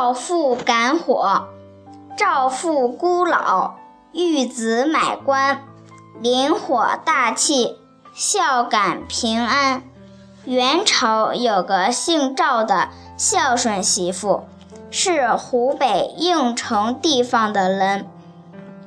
赵父感火，赵父孤老，欲子买官，临火大器，孝感平安。元朝有个姓赵的孝顺媳妇，是湖北应城地方的人，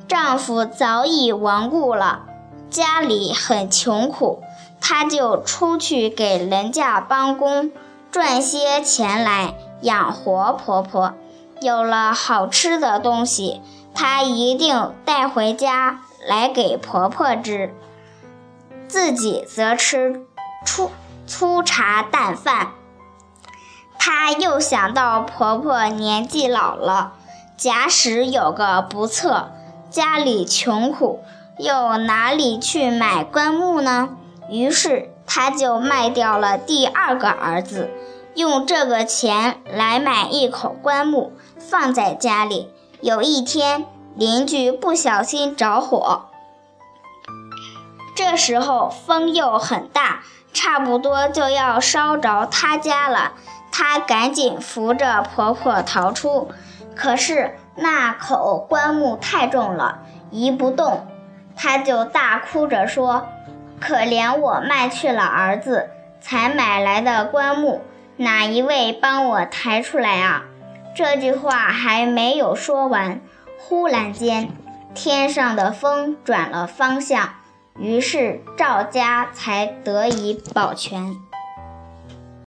丈夫早已亡故了，家里很穷苦，她就出去给人家帮工，赚些钱来养活婆婆。有了好吃的东西，她一定带回家来给婆婆吃，自己则吃粗粗茶淡饭。她又想到婆婆年纪老了，假使有个不测，家里穷苦，又哪里去买棺木呢？于是她就卖掉了第二个儿子，用这个钱来买一口棺木。放在家里。有一天，邻居不小心着火，这时候风又很大，差不多就要烧着他家了。她赶紧扶着婆婆逃出，可是那口棺木太重了，移不动。她就大哭着说：“可怜我卖去了儿子，才买来的棺木，哪一位帮我抬出来啊？”这句话还没有说完，忽然间，天上的风转了方向，于是赵家才得以保全。